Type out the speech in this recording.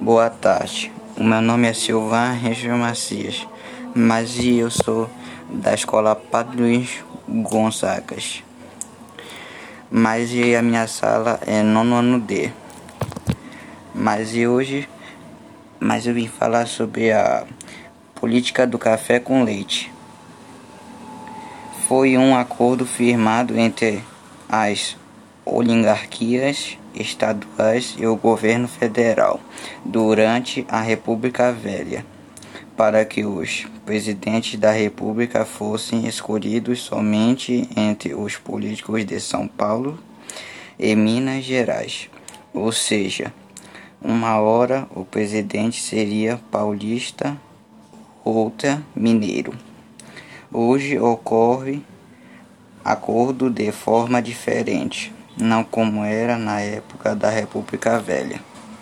Boa tarde, o meu nome é Silvan Rangel Macias, mas eu sou da escola Padre Gonzagas. Mas e a minha sala é nono ano D. Mas e hoje, mas eu vim falar sobre a política do café com leite. Foi um acordo firmado entre as oligarquias estaduais e o governo federal durante a República Velha, para que os presidentes da República fossem escolhidos somente entre os políticos de São Paulo e Minas Gerais, ou seja, uma hora o presidente seria paulista, outra mineiro. Hoje ocorre acordo de forma diferente não como era na época da República Velha.